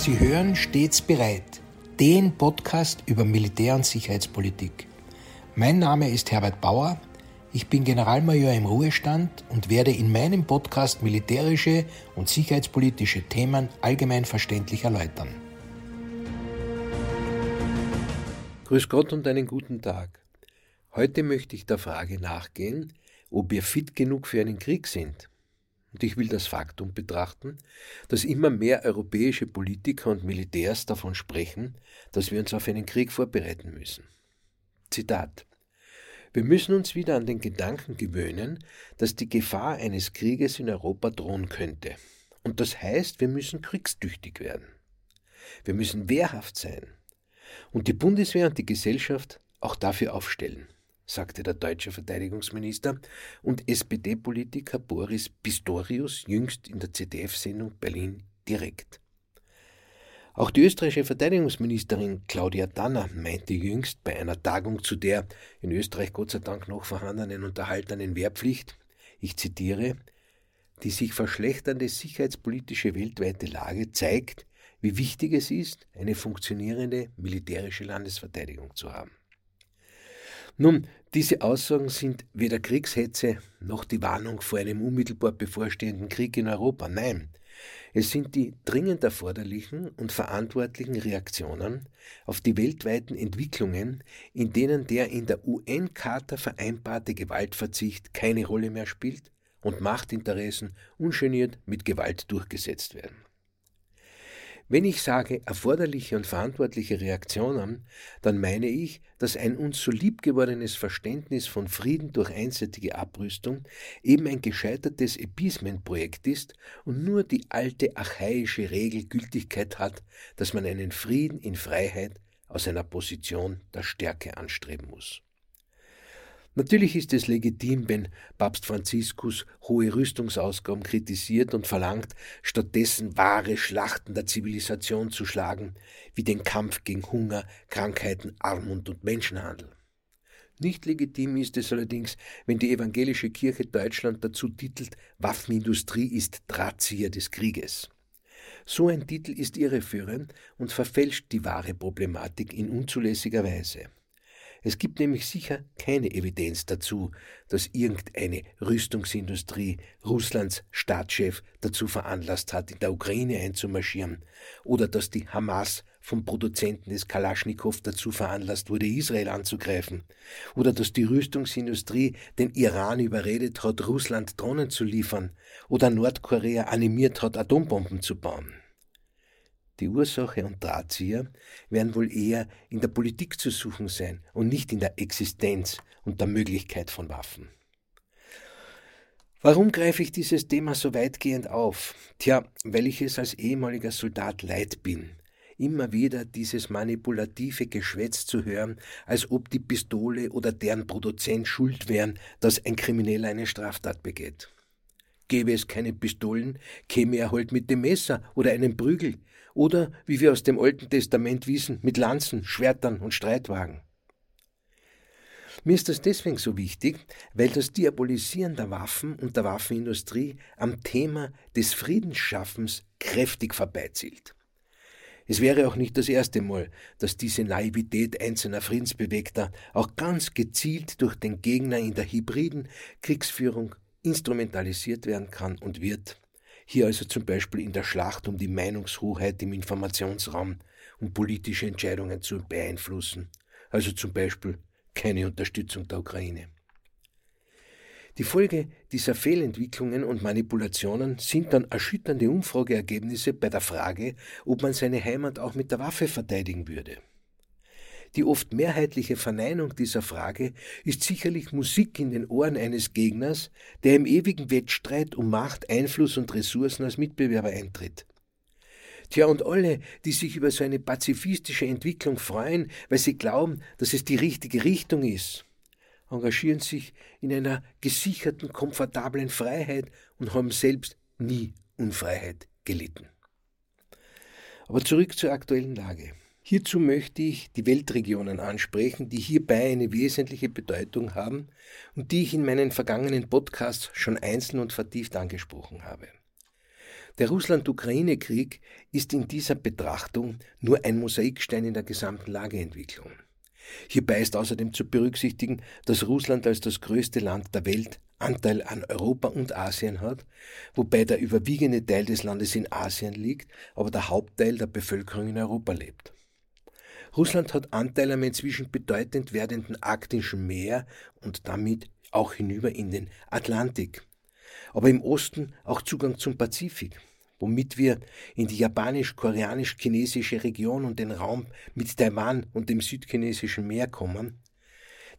Sie hören stets bereit, den Podcast über Militär- und Sicherheitspolitik. Mein Name ist Herbert Bauer, ich bin Generalmajor im Ruhestand und werde in meinem Podcast militärische und sicherheitspolitische Themen allgemein verständlich erläutern. Grüß Gott und einen guten Tag. Heute möchte ich der Frage nachgehen, ob wir fit genug für einen Krieg sind. Und ich will das Faktum betrachten, dass immer mehr europäische Politiker und Militärs davon sprechen, dass wir uns auf einen Krieg vorbereiten müssen. Zitat Wir müssen uns wieder an den Gedanken gewöhnen, dass die Gefahr eines Krieges in Europa drohen könnte. Und das heißt, wir müssen kriegstüchtig werden. Wir müssen wehrhaft sein und die Bundeswehr und die Gesellschaft auch dafür aufstellen, sagte der deutsche Verteidigungsminister und SPD-Politiker Boris Pistorius jüngst in der ZDF-Sendung Berlin direkt. Auch die österreichische Verteidigungsministerin Claudia Danner meinte jüngst bei einer Tagung zu der in Österreich Gott sei Dank noch vorhandenen unterhaltenen Wehrpflicht, ich zitiere, die sich verschlechternde sicherheitspolitische weltweite Lage zeigt, wie wichtig es ist, eine funktionierende militärische Landesverteidigung zu haben. Nun, diese Aussagen sind weder Kriegshetze noch die Warnung vor einem unmittelbar bevorstehenden Krieg in Europa. Nein, es sind die dringend erforderlichen und verantwortlichen Reaktionen auf die weltweiten Entwicklungen, in denen der in der UN-Charta vereinbarte Gewaltverzicht keine Rolle mehr spielt und Machtinteressen ungeniert mit Gewalt durchgesetzt werden. Wenn ich sage erforderliche und verantwortliche Reaktionen, dann meine ich, dass ein uns so lieb gewordenes Verständnis von Frieden durch einseitige Abrüstung eben ein gescheitertes Appeasement-Projekt ist und nur die alte archaische Regel Gültigkeit hat, dass man einen Frieden in Freiheit aus einer Position der Stärke anstreben muss. Natürlich ist es legitim, wenn Papst Franziskus hohe Rüstungsausgaben kritisiert und verlangt, stattdessen wahre Schlachten der Zivilisation zu schlagen, wie den Kampf gegen Hunger, Krankheiten, Armut und Menschenhandel. Nicht legitim ist es allerdings, wenn die evangelische Kirche Deutschland dazu titelt, Waffenindustrie ist Drahtzieher des Krieges. So ein Titel ist irreführend und verfälscht die wahre Problematik in unzulässiger Weise. Es gibt nämlich sicher keine Evidenz dazu, dass irgendeine Rüstungsindustrie Russlands Staatschef dazu veranlasst hat, in der Ukraine einzumarschieren, oder dass die Hamas vom Produzenten des Kalaschnikow dazu veranlasst wurde, Israel anzugreifen, oder dass die Rüstungsindustrie den Iran überredet hat, Russland Drohnen zu liefern, oder Nordkorea animiert hat, Atombomben zu bauen. Die Ursache und Drahtzieher werden wohl eher in der Politik zu suchen sein und nicht in der Existenz und der Möglichkeit von Waffen. Warum greife ich dieses Thema so weitgehend auf? Tja, weil ich es als ehemaliger Soldat leid bin, immer wieder dieses manipulative Geschwätz zu hören, als ob die Pistole oder deren Produzent schuld wären, dass ein Krimineller eine Straftat begeht. Gäbe es keine Pistolen, käme er halt mit dem Messer oder einem Prügel, oder, wie wir aus dem Alten Testament wissen, mit Lanzen, Schwertern und Streitwagen. Mir ist das deswegen so wichtig, weil das Diabolisieren der Waffen und der Waffenindustrie am Thema des Friedensschaffens kräftig vorbeizielt. Es wäre auch nicht das erste Mal, dass diese Naivität einzelner Friedensbewegter auch ganz gezielt durch den Gegner in der hybriden Kriegsführung instrumentalisiert werden kann und wird. Hier also zum Beispiel in der Schlacht um die Meinungshoheit im Informationsraum, um politische Entscheidungen zu beeinflussen, also zum Beispiel keine Unterstützung der Ukraine. Die Folge dieser Fehlentwicklungen und Manipulationen sind dann erschütternde Umfrageergebnisse bei der Frage, ob man seine Heimat auch mit der Waffe verteidigen würde. Die oft mehrheitliche Verneinung dieser Frage ist sicherlich Musik in den Ohren eines Gegners, der im ewigen Wettstreit um Macht, Einfluss und Ressourcen als Mitbewerber eintritt. Tja, und alle, die sich über so eine pazifistische Entwicklung freuen, weil sie glauben, dass es die richtige Richtung ist, engagieren sich in einer gesicherten, komfortablen Freiheit und haben selbst nie Unfreiheit gelitten. Aber zurück zur aktuellen Lage. Hierzu möchte ich die Weltregionen ansprechen, die hierbei eine wesentliche Bedeutung haben und die ich in meinen vergangenen Podcasts schon einzeln und vertieft angesprochen habe. Der Russland-Ukraine-Krieg ist in dieser Betrachtung nur ein Mosaikstein in der gesamten Lageentwicklung. Hierbei ist außerdem zu berücksichtigen, dass Russland als das größte Land der Welt Anteil an Europa und Asien hat, wobei der überwiegende Teil des Landes in Asien liegt, aber der Hauptteil der Bevölkerung in Europa lebt. Russland hat Anteil am inzwischen bedeutend werdenden arktischen Meer und damit auch hinüber in den Atlantik. Aber im Osten auch Zugang zum Pazifik womit wir in die japanisch-koreanisch-chinesische Region und den Raum mit Taiwan und dem südchinesischen Meer kommen,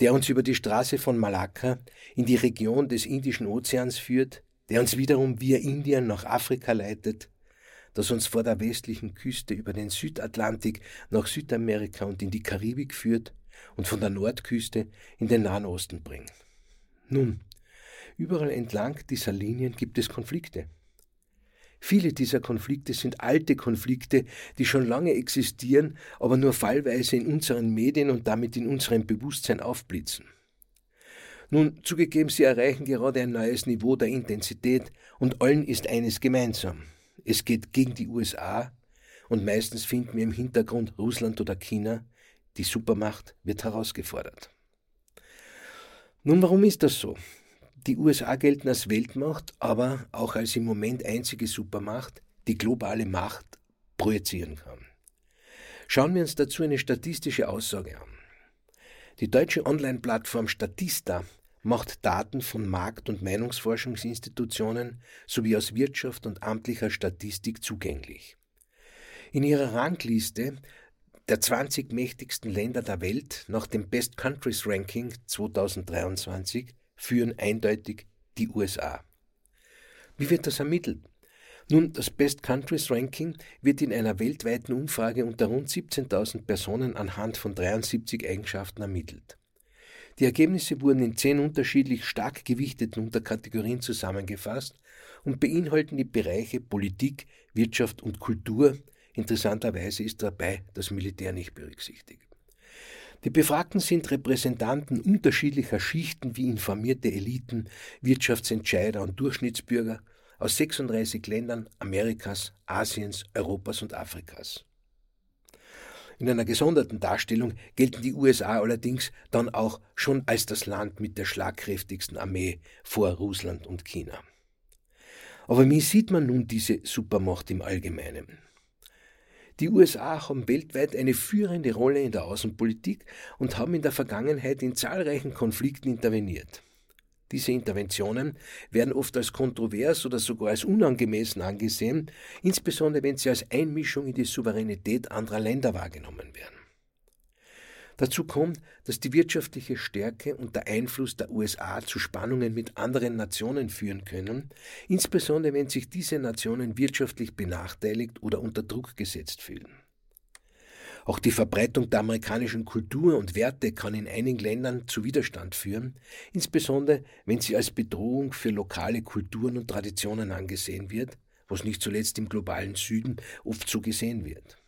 der uns über die Straße von Malakka in die Region des Indischen Ozeans führt, der uns wiederum via Indien nach Afrika leitet, das uns vor der westlichen Küste über den Südatlantik nach Südamerika und in die Karibik führt und von der Nordküste in den Nahen Osten bringt. Nun, überall entlang dieser Linien gibt es Konflikte. Viele dieser Konflikte sind alte Konflikte, die schon lange existieren, aber nur fallweise in unseren Medien und damit in unserem Bewusstsein aufblitzen. Nun, zugegeben, sie erreichen gerade ein neues Niveau der Intensität und allen ist eines gemeinsam. Es geht gegen die USA und meistens finden wir im Hintergrund Russland oder China. Die Supermacht wird herausgefordert. Nun, warum ist das so? Die USA gelten als Weltmacht, aber auch als im Moment einzige Supermacht, die globale Macht projizieren kann. Schauen wir uns dazu eine statistische Aussage an. Die deutsche Online-Plattform Statista macht Daten von Markt- und Meinungsforschungsinstitutionen sowie aus Wirtschaft und amtlicher Statistik zugänglich. In ihrer Rangliste der 20 mächtigsten Länder der Welt nach dem Best Countries Ranking 2023 führen eindeutig die USA. Wie wird das ermittelt? Nun, das Best Countries Ranking wird in einer weltweiten Umfrage unter rund 17.000 Personen anhand von 73 Eigenschaften ermittelt. Die Ergebnisse wurden in zehn unterschiedlich stark gewichteten Unterkategorien zusammengefasst und beinhalten die Bereiche Politik, Wirtschaft und Kultur. Interessanterweise ist dabei das Militär nicht berücksichtigt. Die Befragten sind Repräsentanten unterschiedlicher Schichten wie informierte Eliten, Wirtschaftsentscheider und Durchschnittsbürger aus 36 Ländern Amerikas, Asiens, Europas und Afrikas. In einer gesonderten Darstellung gelten die USA allerdings dann auch schon als das Land mit der schlagkräftigsten Armee vor Russland und China. Aber wie sieht man nun diese Supermacht im Allgemeinen? Die USA haben weltweit eine führende Rolle in der Außenpolitik und haben in der Vergangenheit in zahlreichen Konflikten interveniert. Diese Interventionen werden oft als kontrovers oder sogar als unangemessen angesehen, insbesondere wenn sie als Einmischung in die Souveränität anderer Länder wahrgenommen werden. Dazu kommt, dass die wirtschaftliche Stärke und der Einfluss der USA zu Spannungen mit anderen Nationen führen können, insbesondere wenn sich diese Nationen wirtschaftlich benachteiligt oder unter Druck gesetzt fühlen. Auch die Verbreitung der amerikanischen Kultur und Werte kann in einigen Ländern zu Widerstand führen, insbesondere wenn sie als Bedrohung für lokale Kulturen und Traditionen angesehen wird, was nicht zuletzt im globalen Süden oft so gesehen wird.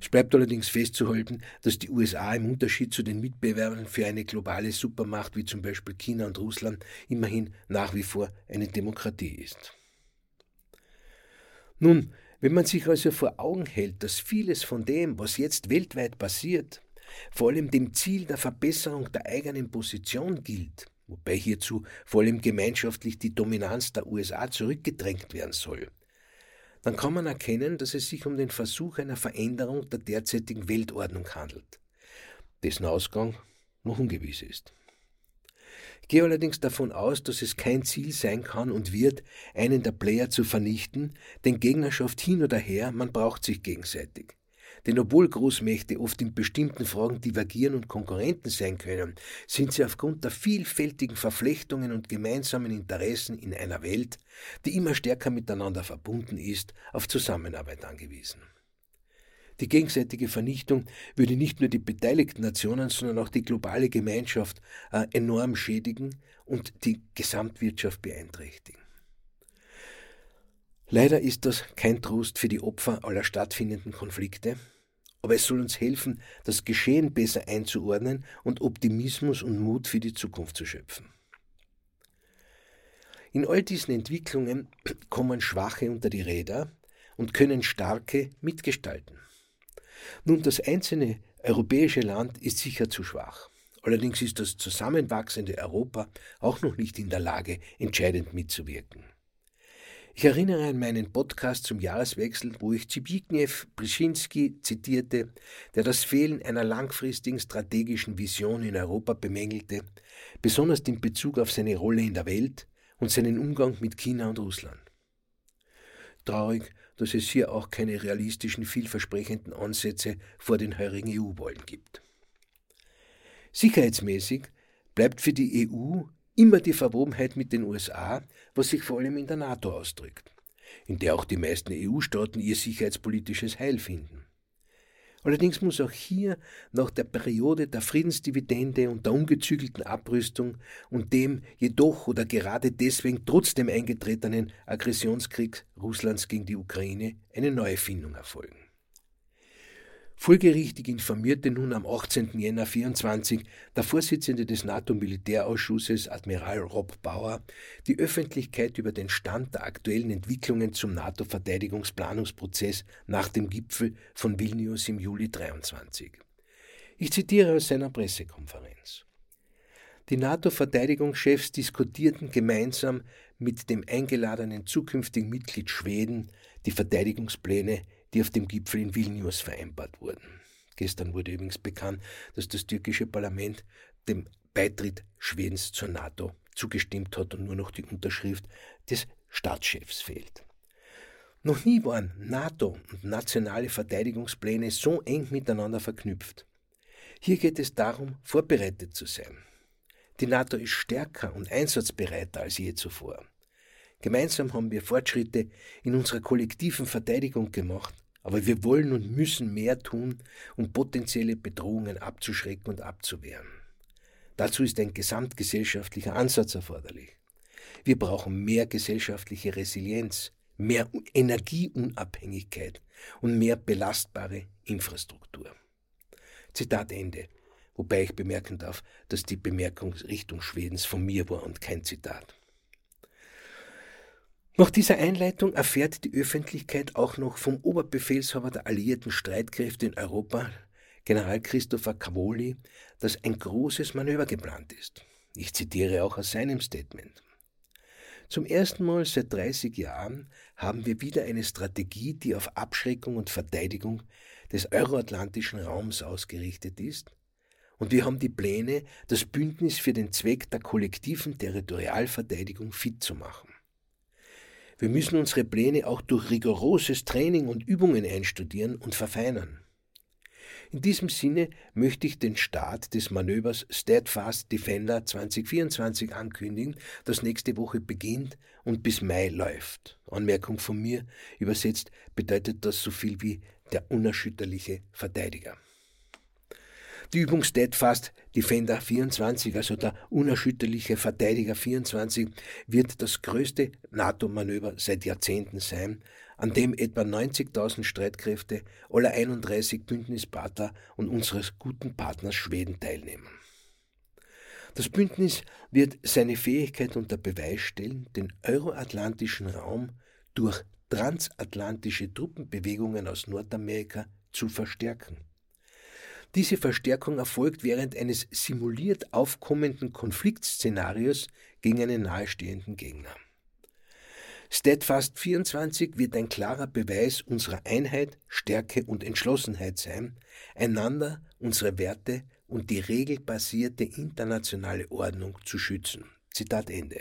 Es bleibt allerdings festzuhalten, dass die USA im Unterschied zu den Mitbewerbern für eine globale Supermacht wie zum Beispiel China und Russland immerhin nach wie vor eine Demokratie ist. Nun, wenn man sich also vor Augen hält, dass vieles von dem, was jetzt weltweit passiert, vor allem dem Ziel der Verbesserung der eigenen Position gilt, wobei hierzu vor allem gemeinschaftlich die Dominanz der USA zurückgedrängt werden soll, dann kann man erkennen, dass es sich um den Versuch einer Veränderung der derzeitigen Weltordnung handelt, dessen Ausgang noch ungewiss ist. Gehe allerdings davon aus, dass es kein Ziel sein kann und wird, einen der Player zu vernichten, denn Gegnerschaft hin oder her, man braucht sich gegenseitig. Denn obwohl Großmächte oft in bestimmten Fragen divergieren und Konkurrenten sein können, sind sie aufgrund der vielfältigen Verflechtungen und gemeinsamen Interessen in einer Welt, die immer stärker miteinander verbunden ist, auf Zusammenarbeit angewiesen. Die gegenseitige Vernichtung würde nicht nur die beteiligten Nationen, sondern auch die globale Gemeinschaft äh, enorm schädigen und die Gesamtwirtschaft beeinträchtigen. Leider ist das kein Trost für die Opfer aller stattfindenden Konflikte, aber es soll uns helfen, das Geschehen besser einzuordnen und Optimismus und Mut für die Zukunft zu schöpfen. In all diesen Entwicklungen kommen Schwache unter die Räder und können Starke mitgestalten. Nun, das einzelne europäische Land ist sicher zu schwach. Allerdings ist das zusammenwachsende Europa auch noch nicht in der Lage, entscheidend mitzuwirken. Ich erinnere an meinen Podcast zum Jahreswechsel, wo ich Zbigniew Brzezinski zitierte, der das Fehlen einer langfristigen strategischen Vision in Europa bemängelte, besonders in Bezug auf seine Rolle in der Welt und seinen Umgang mit China und Russland. Traurig, dass es hier auch keine realistischen, vielversprechenden Ansätze vor den heurigen EU-Wahlen gibt. Sicherheitsmäßig bleibt für die EU immer die Verwobenheit mit den USA, was sich vor allem in der NATO ausdrückt, in der auch die meisten EU-Staaten ihr sicherheitspolitisches Heil finden. Allerdings muss auch hier nach der Periode der Friedensdividende und der ungezügelten Abrüstung und dem jedoch oder gerade deswegen trotzdem eingetretenen Aggressionskrieg Russlands gegen die Ukraine eine Neufindung erfolgen. Folgerichtig informierte nun am 18. Jänner 24 der Vorsitzende des NATO-Militärausschusses, Admiral Rob Bauer, die Öffentlichkeit über den Stand der aktuellen Entwicklungen zum NATO-Verteidigungsplanungsprozess nach dem Gipfel von Vilnius im Juli 23. Ich zitiere aus seiner Pressekonferenz. Die NATO-Verteidigungschefs diskutierten gemeinsam mit dem eingeladenen zukünftigen Mitglied Schweden die Verteidigungspläne die auf dem Gipfel in Vilnius vereinbart wurden. Gestern wurde übrigens bekannt, dass das türkische Parlament dem Beitritt Schwedens zur NATO zugestimmt hat und nur noch die Unterschrift des Staatschefs fehlt. Noch nie waren NATO und nationale Verteidigungspläne so eng miteinander verknüpft. Hier geht es darum, vorbereitet zu sein. Die NATO ist stärker und einsatzbereiter als je zuvor. Gemeinsam haben wir Fortschritte in unserer kollektiven Verteidigung gemacht aber wir wollen und müssen mehr tun, um potenzielle Bedrohungen abzuschrecken und abzuwehren. Dazu ist ein gesamtgesellschaftlicher Ansatz erforderlich. Wir brauchen mehr gesellschaftliche Resilienz, mehr Energieunabhängigkeit und mehr belastbare Infrastruktur. Zitat Ende. Wobei ich bemerken darf, dass die Bemerkung Richtung Schwedens von mir war und kein Zitat. Nach dieser Einleitung erfährt die Öffentlichkeit auch noch vom Oberbefehlshaber der alliierten Streitkräfte in Europa, General Christopher Cavoli, dass ein großes Manöver geplant ist. Ich zitiere auch aus seinem Statement. Zum ersten Mal seit 30 Jahren haben wir wieder eine Strategie, die auf Abschreckung und Verteidigung des euroatlantischen Raums ausgerichtet ist, und wir haben die Pläne, das Bündnis für den Zweck der kollektiven Territorialverteidigung fit zu machen. Wir müssen unsere Pläne auch durch rigoroses Training und Übungen einstudieren und verfeinern. In diesem Sinne möchte ich den Start des Manövers Steadfast Defender 2024 ankündigen, das nächste Woche beginnt und bis Mai läuft. Anmerkung von mir, übersetzt bedeutet das so viel wie der unerschütterliche Verteidiger. Die Übung Steadfast Defender 24, also der unerschütterliche Verteidiger 24, wird das größte NATO-Manöver seit Jahrzehnten sein, an dem etwa 90.000 Streitkräfte aller 31 Bündnispartner und unseres guten Partners Schweden teilnehmen. Das Bündnis wird seine Fähigkeit unter Beweis stellen, den euroatlantischen Raum durch transatlantische Truppenbewegungen aus Nordamerika zu verstärken. Diese Verstärkung erfolgt während eines simuliert aufkommenden Konfliktszenarios gegen einen nahestehenden Gegner. Steadfast 24 wird ein klarer Beweis unserer Einheit, Stärke und Entschlossenheit sein, einander, unsere Werte und die regelbasierte internationale Ordnung zu schützen. Zitat Ende.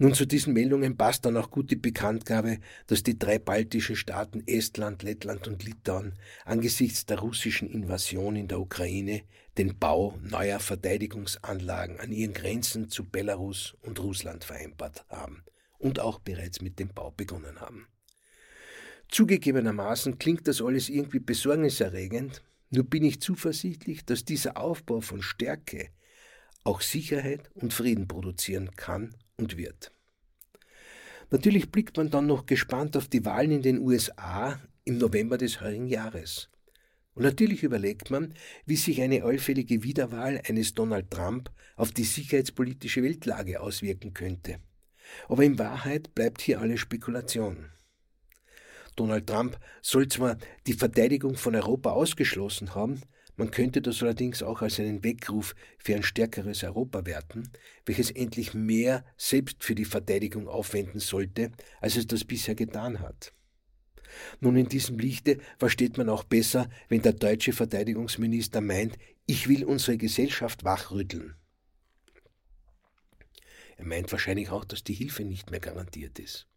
Nun zu diesen Meldungen passt dann auch gut die Bekanntgabe, dass die drei baltischen Staaten Estland, Lettland und Litauen angesichts der russischen Invasion in der Ukraine den Bau neuer Verteidigungsanlagen an ihren Grenzen zu Belarus und Russland vereinbart haben und auch bereits mit dem Bau begonnen haben. Zugegebenermaßen klingt das alles irgendwie besorgniserregend, nur bin ich zuversichtlich, dass dieser Aufbau von Stärke auch Sicherheit und Frieden produzieren kann und wird. Natürlich blickt man dann noch gespannt auf die Wahlen in den USA im November des heurigen Jahres. Und natürlich überlegt man, wie sich eine allfällige Wiederwahl eines Donald Trump auf die sicherheitspolitische Weltlage auswirken könnte. Aber in Wahrheit bleibt hier alle Spekulation. Donald Trump soll zwar die Verteidigung von Europa ausgeschlossen haben, man könnte das allerdings auch als einen Weckruf für ein stärkeres Europa werten, welches endlich mehr selbst für die Verteidigung aufwenden sollte, als es das bisher getan hat. Nun in diesem Lichte versteht man auch besser, wenn der deutsche Verteidigungsminister meint, ich will unsere Gesellschaft wachrütteln. Er meint wahrscheinlich auch, dass die Hilfe nicht mehr garantiert ist.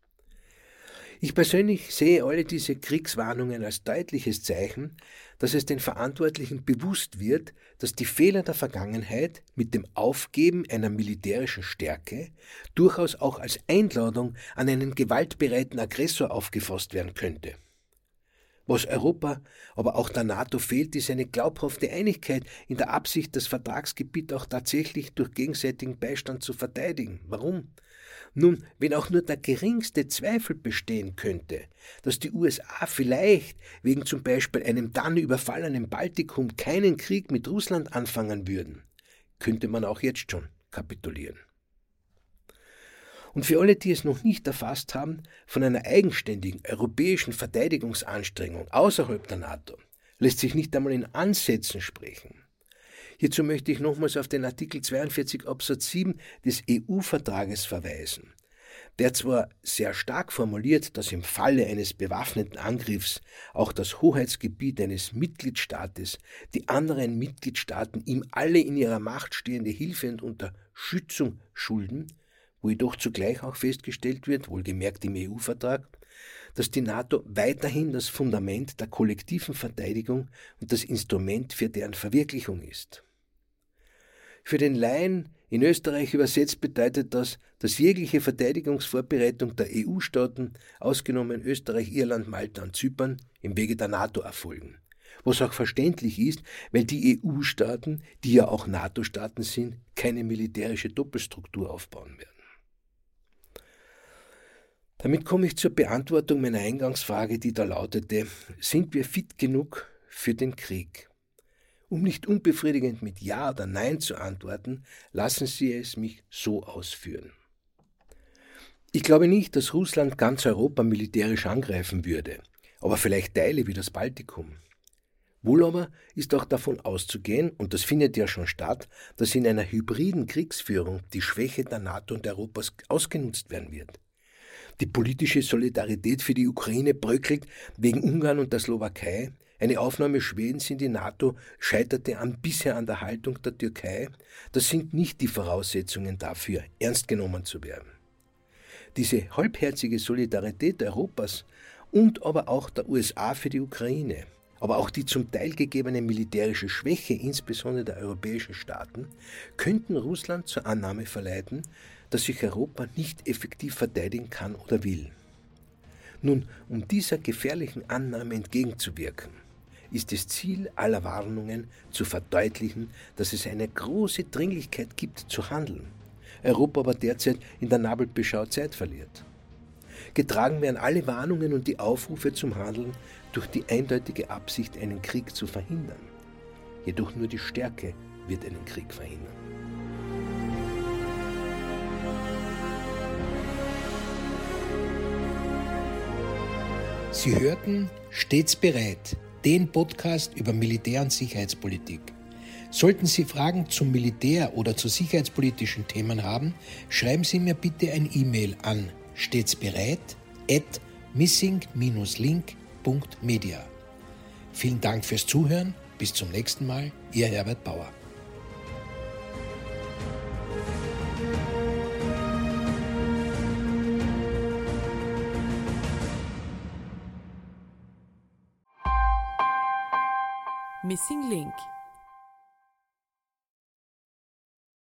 Ich persönlich sehe alle diese Kriegswarnungen als deutliches Zeichen, dass es den Verantwortlichen bewusst wird, dass die Fehler der Vergangenheit mit dem Aufgeben einer militärischen Stärke durchaus auch als Einladung an einen gewaltbereiten Aggressor aufgefasst werden könnte. Was Europa, aber auch der NATO fehlt, ist eine glaubhafte Einigkeit in der Absicht, das Vertragsgebiet auch tatsächlich durch gegenseitigen Beistand zu verteidigen. Warum? Nun, wenn auch nur der geringste Zweifel bestehen könnte, dass die USA vielleicht wegen zum Beispiel einem dann überfallenen Baltikum keinen Krieg mit Russland anfangen würden, könnte man auch jetzt schon kapitulieren. Und für alle, die es noch nicht erfasst haben, von einer eigenständigen europäischen Verteidigungsanstrengung außerhalb der NATO lässt sich nicht einmal in Ansätzen sprechen. Hierzu möchte ich nochmals auf den Artikel 42 Absatz 7 des EU-Vertrages verweisen, der zwar sehr stark formuliert, dass im Falle eines bewaffneten Angriffs auch das Hoheitsgebiet eines Mitgliedstaates die anderen Mitgliedstaaten ihm alle in ihrer Macht stehende Hilfe und Unterstützung schulden, wo jedoch zugleich auch festgestellt wird, wohlgemerkt im EU-Vertrag, dass die NATO weiterhin das Fundament der kollektiven Verteidigung und das Instrument für deren Verwirklichung ist. Für den Laien in Österreich übersetzt bedeutet das, dass jegliche Verteidigungsvorbereitung der EU-Staaten, ausgenommen Österreich, Irland, Malta und Zypern, im Wege der NATO erfolgen. Was auch verständlich ist, weil die EU-Staaten, die ja auch NATO-Staaten sind, keine militärische Doppelstruktur aufbauen werden. Damit komme ich zur Beantwortung meiner Eingangsfrage, die da lautete, sind wir fit genug für den Krieg? Um nicht unbefriedigend mit Ja oder Nein zu antworten, lassen Sie es mich so ausführen. Ich glaube nicht, dass Russland ganz Europa militärisch angreifen würde, aber vielleicht Teile wie das Baltikum. Wohl aber ist auch davon auszugehen, und das findet ja schon statt, dass in einer hybriden Kriegsführung die Schwäche der NATO und Europas ausgenutzt werden wird. Die politische Solidarität für die Ukraine bröckelt wegen Ungarn und der Slowakei, eine Aufnahme Schwedens in die NATO scheiterte an bisher an der Haltung der Türkei. Das sind nicht die Voraussetzungen dafür, ernst genommen zu werden. Diese halbherzige Solidarität Europas und aber auch der USA für die Ukraine, aber auch die zum Teil gegebene militärische Schwäche, insbesondere der europäischen Staaten, könnten Russland zur Annahme verleiten, dass sich Europa nicht effektiv verteidigen kann oder will. Nun, um dieser gefährlichen Annahme entgegenzuwirken, ist es Ziel aller Warnungen zu verdeutlichen, dass es eine große Dringlichkeit gibt zu handeln. Europa aber derzeit in der Nabelbeschau Zeit verliert. Getragen werden alle Warnungen und die Aufrufe zum Handeln durch die eindeutige Absicht, einen Krieg zu verhindern. Jedoch nur die Stärke wird einen Krieg verhindern. Sie hörten stets bereit den Podcast über Militär- und Sicherheitspolitik. Sollten Sie Fragen zum Militär oder zu sicherheitspolitischen Themen haben, schreiben Sie mir bitte ein E-Mail an stets bereit at missing-link.media. Vielen Dank fürs Zuhören. Bis zum nächsten Mal. Ihr Herbert Bauer. Missing Link